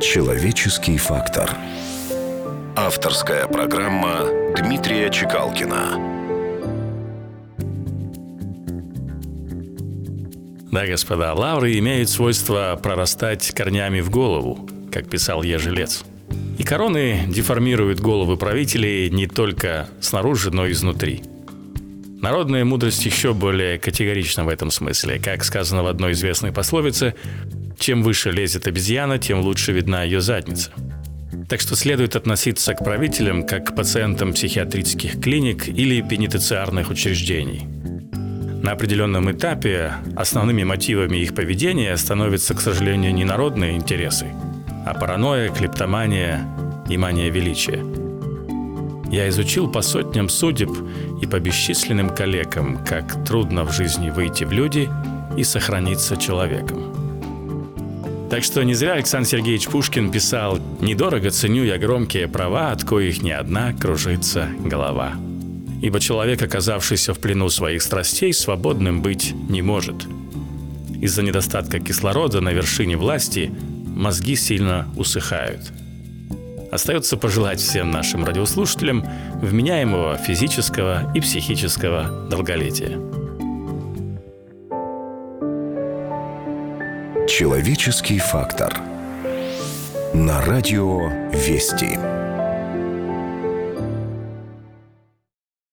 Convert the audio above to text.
Человеческий фактор. Авторская программа Дмитрия Чекалкина. Да, господа, лавры имеют свойство прорастать корнями в голову, как писал Ежелец. И короны деформируют головы правителей не только снаружи, но и изнутри. Народная мудрость еще более категорична в этом смысле. Как сказано в одной известной пословице, чем выше лезет обезьяна, тем лучше видна ее задница. Так что следует относиться к правителям как к пациентам психиатрических клиник или пенитенциарных учреждений. На определенном этапе основными мотивами их поведения становятся, к сожалению, не народные интересы, а паранойя, клептомания и мания величия. Я изучил по сотням судеб и по бесчисленным коллегам, как трудно в жизни выйти в люди и сохраниться человеком. Так что не зря Александр Сергеевич Пушкин писал «Недорого ценю я громкие права, от коих ни одна кружится голова». Ибо человек, оказавшийся в плену своих страстей, свободным быть не может. Из-за недостатка кислорода на вершине власти мозги сильно усыхают. Остается пожелать всем нашим радиослушателям вменяемого физического и психического долголетия. Человеческий фактор. На радио «Вести».